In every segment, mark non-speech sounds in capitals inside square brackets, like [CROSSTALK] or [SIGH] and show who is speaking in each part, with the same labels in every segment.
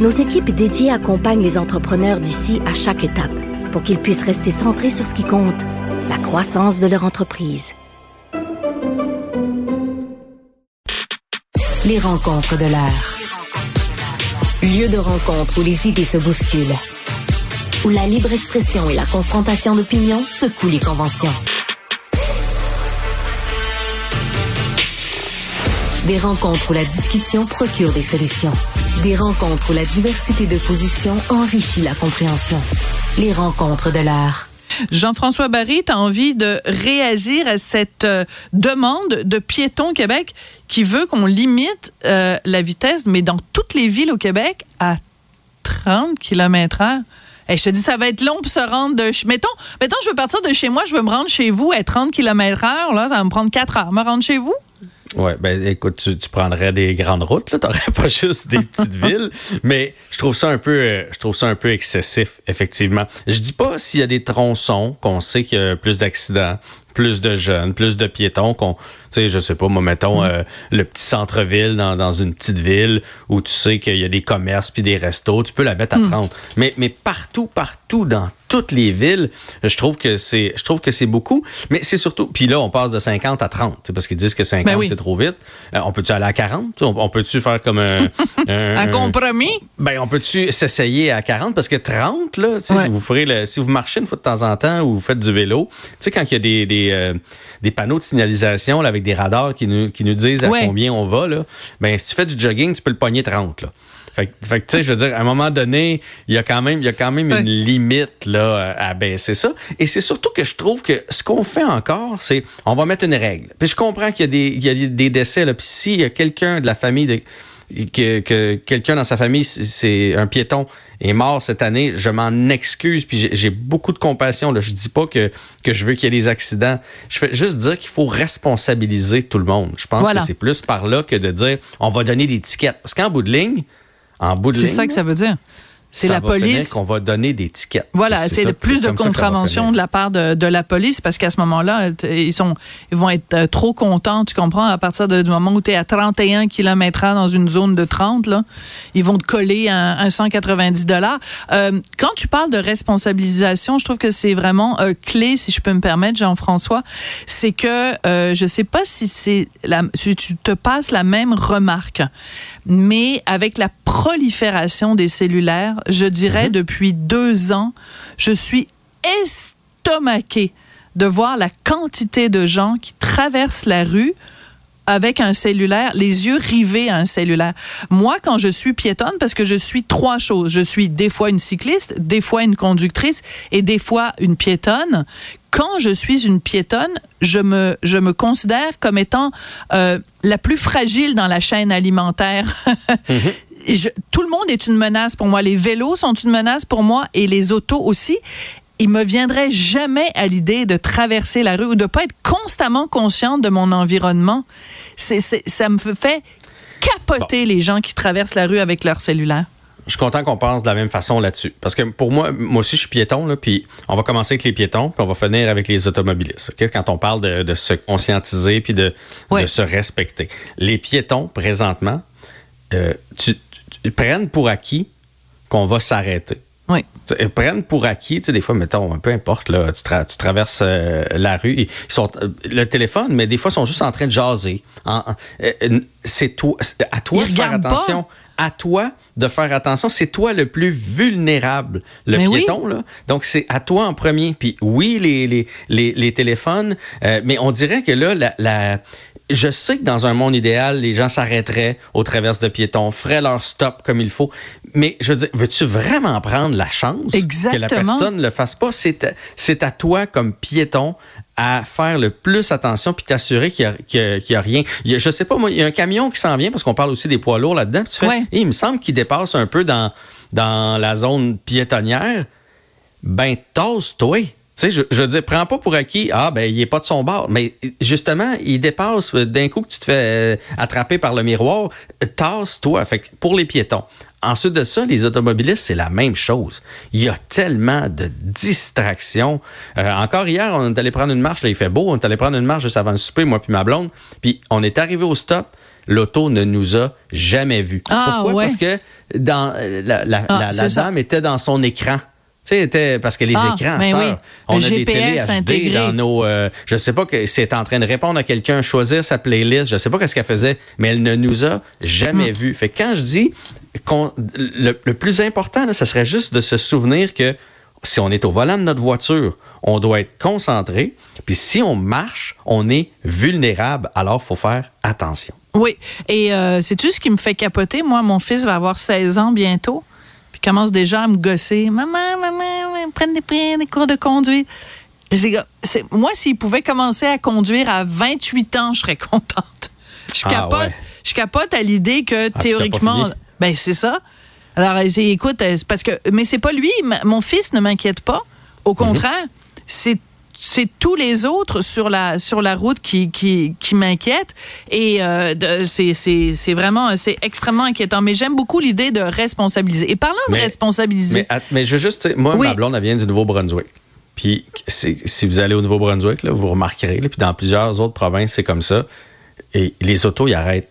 Speaker 1: nos équipes dédiées accompagnent les entrepreneurs d'ici à chaque étape pour qu'ils puissent rester centrés sur ce qui compte, la croissance de leur entreprise.
Speaker 2: Les rencontres de l'heure. Lieu de rencontre où les idées se bousculent. Où la libre expression et la confrontation d'opinions secouent les conventions. Des rencontres où la discussion procure des solutions. Des rencontres où la diversité de positions enrichit la compréhension. Les rencontres de l'art.
Speaker 3: Jean-François Barry, tu as envie de réagir à cette euh, demande de Piéton Québec qui veut qu'on limite euh, la vitesse, mais dans toutes les villes au Québec, à 30 km heure. Et je te dis, ça va être long pour se rendre de... Mettons, mettons, je veux partir de chez moi, je veux me rendre chez vous à 30 km heure, là, ça va me prendre 4 heures. Me rendre chez vous?
Speaker 4: Oui, ben écoute, tu, prendrais des grandes routes, là, t'aurais [LAUGHS] pas juste des petites [LAUGHS] villes, mais je trouve ça un peu euh, je trouve ça un peu excessif, effectivement. Je dis pas s'il y a des tronçons qu'on sait qu'il y a plus d'accidents, plus de jeunes, plus de piétons qu'on tu sais, je sais pas, moi, mettons, mm. euh, le petit centre-ville dans, dans, une petite ville où tu sais qu'il y a des commerces puis des restos, tu peux la mettre à 30. Mm. Mais, mais partout, partout, dans toutes les villes, je trouve que c'est, je trouve que c'est beaucoup. Mais c'est surtout, puis là, on passe de 50 à 30, parce qu'ils disent que 50, ben c'est trop vite. Euh, on peut-tu aller à 40? On, peut-tu faire comme [LAUGHS] un...
Speaker 3: un, compromis?
Speaker 4: Ben, on peut-tu s'essayer à 40? Parce que 30, là, si vous ferez le, si vous marchez une fois de temps en temps ou vous faites du vélo, tu sais, quand il y a des, des, euh, des panneaux de signalisation là, avec des radars qui nous, qui nous disent à combien on va, là, ben, si tu fais du jogging, tu peux le pogner 30. Là. Fait, que, tu sais, je veux dire, à un moment donné, il y a quand même, il y a quand même une limite là, à baisser ça. Et c'est surtout que je trouve que ce qu'on fait encore, c'est on va mettre une règle. Puis je comprends qu'il y a des, il y a des décès. Là. Puis s'il y a quelqu'un de la famille de que, que quelqu'un dans sa famille, c'est un piéton, est mort cette année, je m'en excuse, puis j'ai beaucoup de compassion. Là. Je dis pas que, que je veux qu'il y ait des accidents. Je fais juste dire qu'il faut responsabiliser tout le monde. Je pense que c'est plus par là que de dire on va donner des tickets. Parce qu'en bout de ligne, en bout de ligne.
Speaker 3: C'est ça que ça veut dire. C'est la police
Speaker 4: qu'on va donner des tickets.
Speaker 3: Voilà, c'est plus de contraventions de la part de, de la police parce qu'à ce moment-là, ils sont ils vont être euh, trop contents, tu comprends, à partir du moment où tu es à 31 km/h dans une zone de 30 là, ils vont te coller un, un 190 dollars. Euh, quand tu parles de responsabilisation, je trouve que c'est vraiment euh, clé si je peux me permettre Jean-François, c'est que euh, je sais pas si c'est si tu te passes la même remarque mais avec la prolifération des cellulaires, je dirais mhm. depuis deux ans, je suis estomaquée de voir la quantité de gens qui traversent la rue avec un cellulaire, les yeux rivés à un cellulaire. Moi, quand je suis piétonne, parce que je suis trois choses, je suis des fois une cycliste, des fois une conductrice et des fois une piétonne. Quand je suis une piétonne, je me, je me considère comme étant euh, la plus fragile dans la chaîne alimentaire. [LAUGHS] Tout le monde est une menace pour moi. Les vélos sont une menace pour moi et les autos aussi il me viendrait jamais à l'idée de traverser la rue ou de pas être constamment consciente de mon environnement. C'est, ça me fait capoter les gens qui traversent la rue avec leur cellulaire.
Speaker 4: Je suis content qu'on pense de la même façon là-dessus. Parce que pour moi, moi aussi, je suis piéton, là, puis on va commencer avec les piétons, puis on va finir avec les automobilistes. Quand on parle de, se conscientiser puis de, se respecter. Les piétons, présentement, euh, tu, prennent pour acquis qu'on va s'arrêter.
Speaker 3: Oui.
Speaker 4: Ils prennent pour acquis, tu sais, des fois, mettons, peu importe, là, tu, traverses euh, la rue, ils sont euh, le téléphone, mais des fois, ils sont juste en train de jaser. Euh, c'est toi, à toi de faire attention. À toi de faire attention. C'est toi le plus vulnérable, le piéton. Là. Donc, c'est à toi en premier. Puis oui, les, les, les, les téléphones, mais on dirait que là, la, la je sais que dans un monde idéal, les gens s'arrêteraient aux traverses de piétons, feraient leur stop comme il faut. Mais je veux dire, veux-tu vraiment prendre la chance que la personne ne le fasse pas? C'est à, toi, comme piéton, à faire le plus attention puis t'assurer qu'il n'y a, rien. Je je sais pas, moi, il y a un camion qui s'en vient parce qu'on parle aussi des poids lourds là-dedans. Tu fais, il me semble qu'il dépasse un peu dans dans la zone piétonnière, ben tasse-toi. Tu sais, je, je veux dire, prends pas pour acquis, ah, ben, il est pas de son bord. Mais justement, il dépasse d'un coup que tu te fais euh, attraper par le miroir, tasse-toi. Fait que pour les piétons. Ensuite de ça, les automobilistes, c'est la même chose. Il y a tellement de distractions. Euh, encore hier, on est allé prendre une marche, là, il fait beau, on est allé prendre une marche juste avant le souper, moi puis ma blonde, puis on est arrivé au stop, l'auto ne nous a jamais vus.
Speaker 3: Ah,
Speaker 4: Pourquoi?
Speaker 3: ouais.
Speaker 4: Parce que dans, euh, la, la,
Speaker 3: Ah,
Speaker 4: la-
Speaker 3: ça.
Speaker 4: dame était dans son écran. Était- parce que les
Speaker 3: Ah,
Speaker 4: écrans,
Speaker 3: ben oui.
Speaker 4: on
Speaker 3: Le
Speaker 4: a des
Speaker 3: GPS
Speaker 4: télé HD dans nos... euh, je sais pas que c'est en train de répondre à quelqu'un, choisir sa playlist, je sais pas qu'est-ce qu'elle faisait, mais elle ne nous a jamais
Speaker 3: Hmm.
Speaker 4: vus. Fait que quand je dis qu'on le, le plus important, là, ça serait juste de se souvenir que si on est au volant de notre voiture, on doit être concentré. Puis si on marche, on est vulnérable. Alors, faut faire attention.
Speaker 3: Oui. Et euh, sais-tu ce qui me fait capoter? Moi, mon fils va avoir 16 ans bientôt. Commence déjà à me gosser. Maman, maman, prenne des, prenne des cours de conduite. Moi, s'il pouvait commencer à conduire à 28 ans, je serais contente. Je
Speaker 4: Ah,
Speaker 3: capote,
Speaker 4: ouais.
Speaker 3: je capote à l'idée que
Speaker 4: pas
Speaker 3: théoriquement, ben c'est ça. Alors, c'est- écoute, euh, parce que, mais c'est pas lui. Mon fils ne m'inquiète pas. Au contraire, c'est c'est tous les autres sur la sur la route qui qui, qui m'inquiètent et euh, c'est vraiment c'est extrêmement inquiétant. Mais j'aime beaucoup l'idée de responsabiliser. Et parlant de responsabiliser,
Speaker 4: Mais, je veux juste, moi,
Speaker 3: Oui.
Speaker 4: ma blonde, elle vient du Nouveau-Brunswick. Puis si vous allez au Nouveau-Brunswick, vous remarquerez, là, puis dans plusieurs autres provinces, c'est comme ça. Et les autos, ils arrêtent.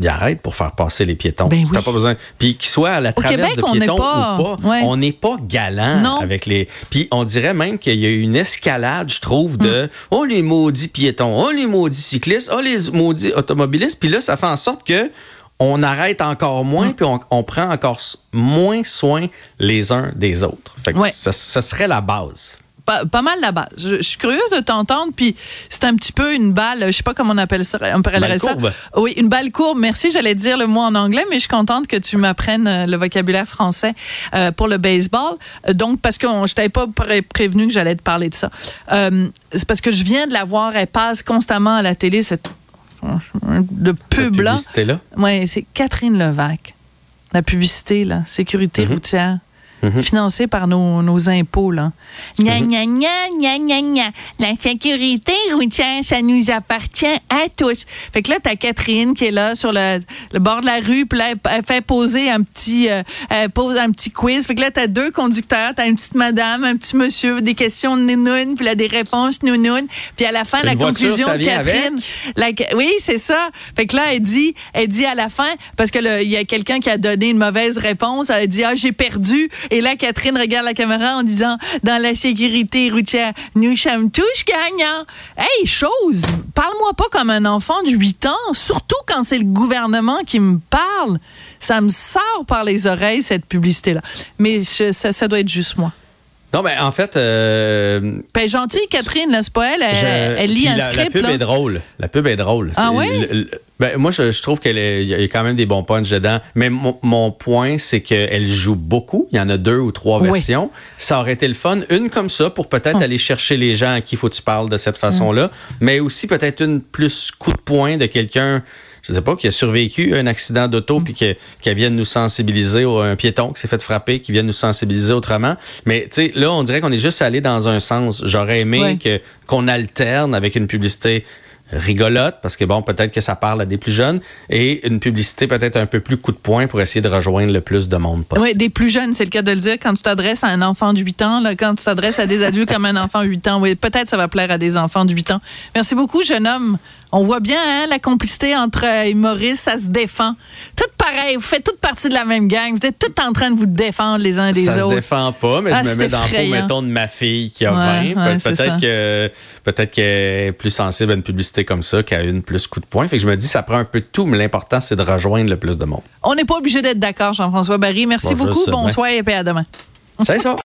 Speaker 4: Ils arrêtent pour faire passer les piétons.
Speaker 3: Ben oui.
Speaker 4: T'as pas besoin. Puis qu'ils soient à la traverse
Speaker 3: Québec,
Speaker 4: de piétons
Speaker 3: pas-
Speaker 4: ou pas,
Speaker 3: ouais.
Speaker 4: on n'est pas galant
Speaker 3: Non.
Speaker 4: avec les. Puis on dirait même qu'il y a eu une escalade, je trouve, de
Speaker 3: Hmm.
Speaker 4: oh les maudits piétons, oh les maudits cyclistes, oh les maudits automobilistes. Puis là, ça fait en sorte que on arrête encore moins, puis on, on prend encore moins soin les uns des autres. Fait que
Speaker 3: Ouais.
Speaker 4: ça, ça serait la base.
Speaker 3: Pas, pas mal la base. Je, je suis curieuse de t'entendre, puis c'est un petit peu une balle, je sais pas comment on appelle ça, on appellerait ça.
Speaker 4: courbe.
Speaker 3: Oui, une balle courbe. Merci, j'allais dire le mot en anglais, mais je suis contente que tu m'apprennes euh, le vocabulaire français euh, pour le baseball. Euh, Donc, parce que on- je t'avais pas pré- prévenu que j'allais te parler de ça. Euh, c'est parce que je viens de la voir, elle passe constamment à la télé, cette de pub là. c'est Catherine Levac. La publicité, là, sécurité
Speaker 4: Mhm.
Speaker 3: routière. Financée par nos, nos impôts, là. Gna, gna, gna, gna. La sécurité routière, ça nous appartient à tous. Fait que là, t'as Catherine qui est là sur le, le bord de la rue, puis là, elle- fait poser un petit, euh, elle pose un petit quiz. Fait que là, t'as deux conducteurs, t'as une petite madame, un petit monsieur, des questions nounounes, puis là, des réponses nounounes. Puis à la fin, la
Speaker 4: voiture,
Speaker 3: conclusion de Catherine, la- oui, c'est ça. Fait que là, elle dit, elle dit à la fin, parce que il y a quelqu'un qui a donné une mauvaise réponse, elle dit, ah, j'ai perdu. Et là, Catherine regarde la caméra en disant, dans la sécurité routière, nous sommes tous gagnants. Hey, chose, parle-moi pas comme un enfant de 8 ans, surtout quand c'est le gouvernement qui me parle. Ça me sort par les oreilles, cette publicité-là. Mais ça doit être juste moi.
Speaker 4: Non, ben en fait, euh,
Speaker 3: Ben, gentille, Catherine, c'est pas elle, elle,
Speaker 4: je-
Speaker 3: elle lit un
Speaker 4: la,
Speaker 3: script,
Speaker 4: La pub
Speaker 3: là.
Speaker 4: est drôle. La pub est drôle.
Speaker 3: Ah
Speaker 4: le- le- ben, moi, je, je trouve qu'il y a quand même des bons punchs dedans. Mais mon, mon point, c'est qu'elle joue beaucoup. Il y en a deux ou trois
Speaker 3: Oui.
Speaker 4: versions. Ça aurait été le fun. Une comme ça pour peut-être
Speaker 3: Hum.
Speaker 4: aller chercher les gens à qui faut que tu parles de cette façon-là. Mais aussi peut-être une plus coup de poing de quelqu'un je sais pas, qui a survécu à un accident d'auto, puis que- qui vienne nous sensibiliser, ou un piéton qui s'est fait frapper, qui vienne nous sensibiliser autrement. Mais tu sais, là, on dirait qu'on est juste allé dans un sens. J'aurais aimé
Speaker 3: Ouais.
Speaker 4: que qu'on alterne avec une publicité rigolote, parce que bon, peut-être que ça parle à des plus jeunes, et une publicité peut-être un peu plus coup de poing pour essayer de rejoindre le plus de monde possible.
Speaker 3: Oui, des plus jeunes, c'est le cas de le dire. Quand tu t'adresses à un enfant de 8 ans, là, quand tu t'adresses à des adultes comme un enfant de 8 ans, oui, peut-être ça va plaire à des enfants de 8 ans. Merci beaucoup, jeune homme. On voit bien hein, la complicité entre euh, humoristes, ça se défend. Pareil, vous faites toute partie de la même gang. Vous êtes tous en train de vous défendre les uns des
Speaker 4: ça
Speaker 3: autres.
Speaker 4: se défend pas, mais
Speaker 3: Ah,
Speaker 4: je me
Speaker 3: c'est
Speaker 4: mets dans le pot, mettons, de ma fille qui a
Speaker 3: Ouais,
Speaker 4: 20.
Speaker 3: ouais,
Speaker 4: Pe-
Speaker 3: c'est ça.
Speaker 4: peut-être que peut-être qu'elle est plus sensible à une publicité comme ça qu'à une plus coup de poing. Fait que je me dis, ça prend un peu de tout, mais l'important, c'est de rejoindre le plus de monde.
Speaker 3: On n'est pas obligé d'être d'accord, Jean-François Barry. Merci beaucoup. Bonsoir et à demain.
Speaker 4: C'est ça.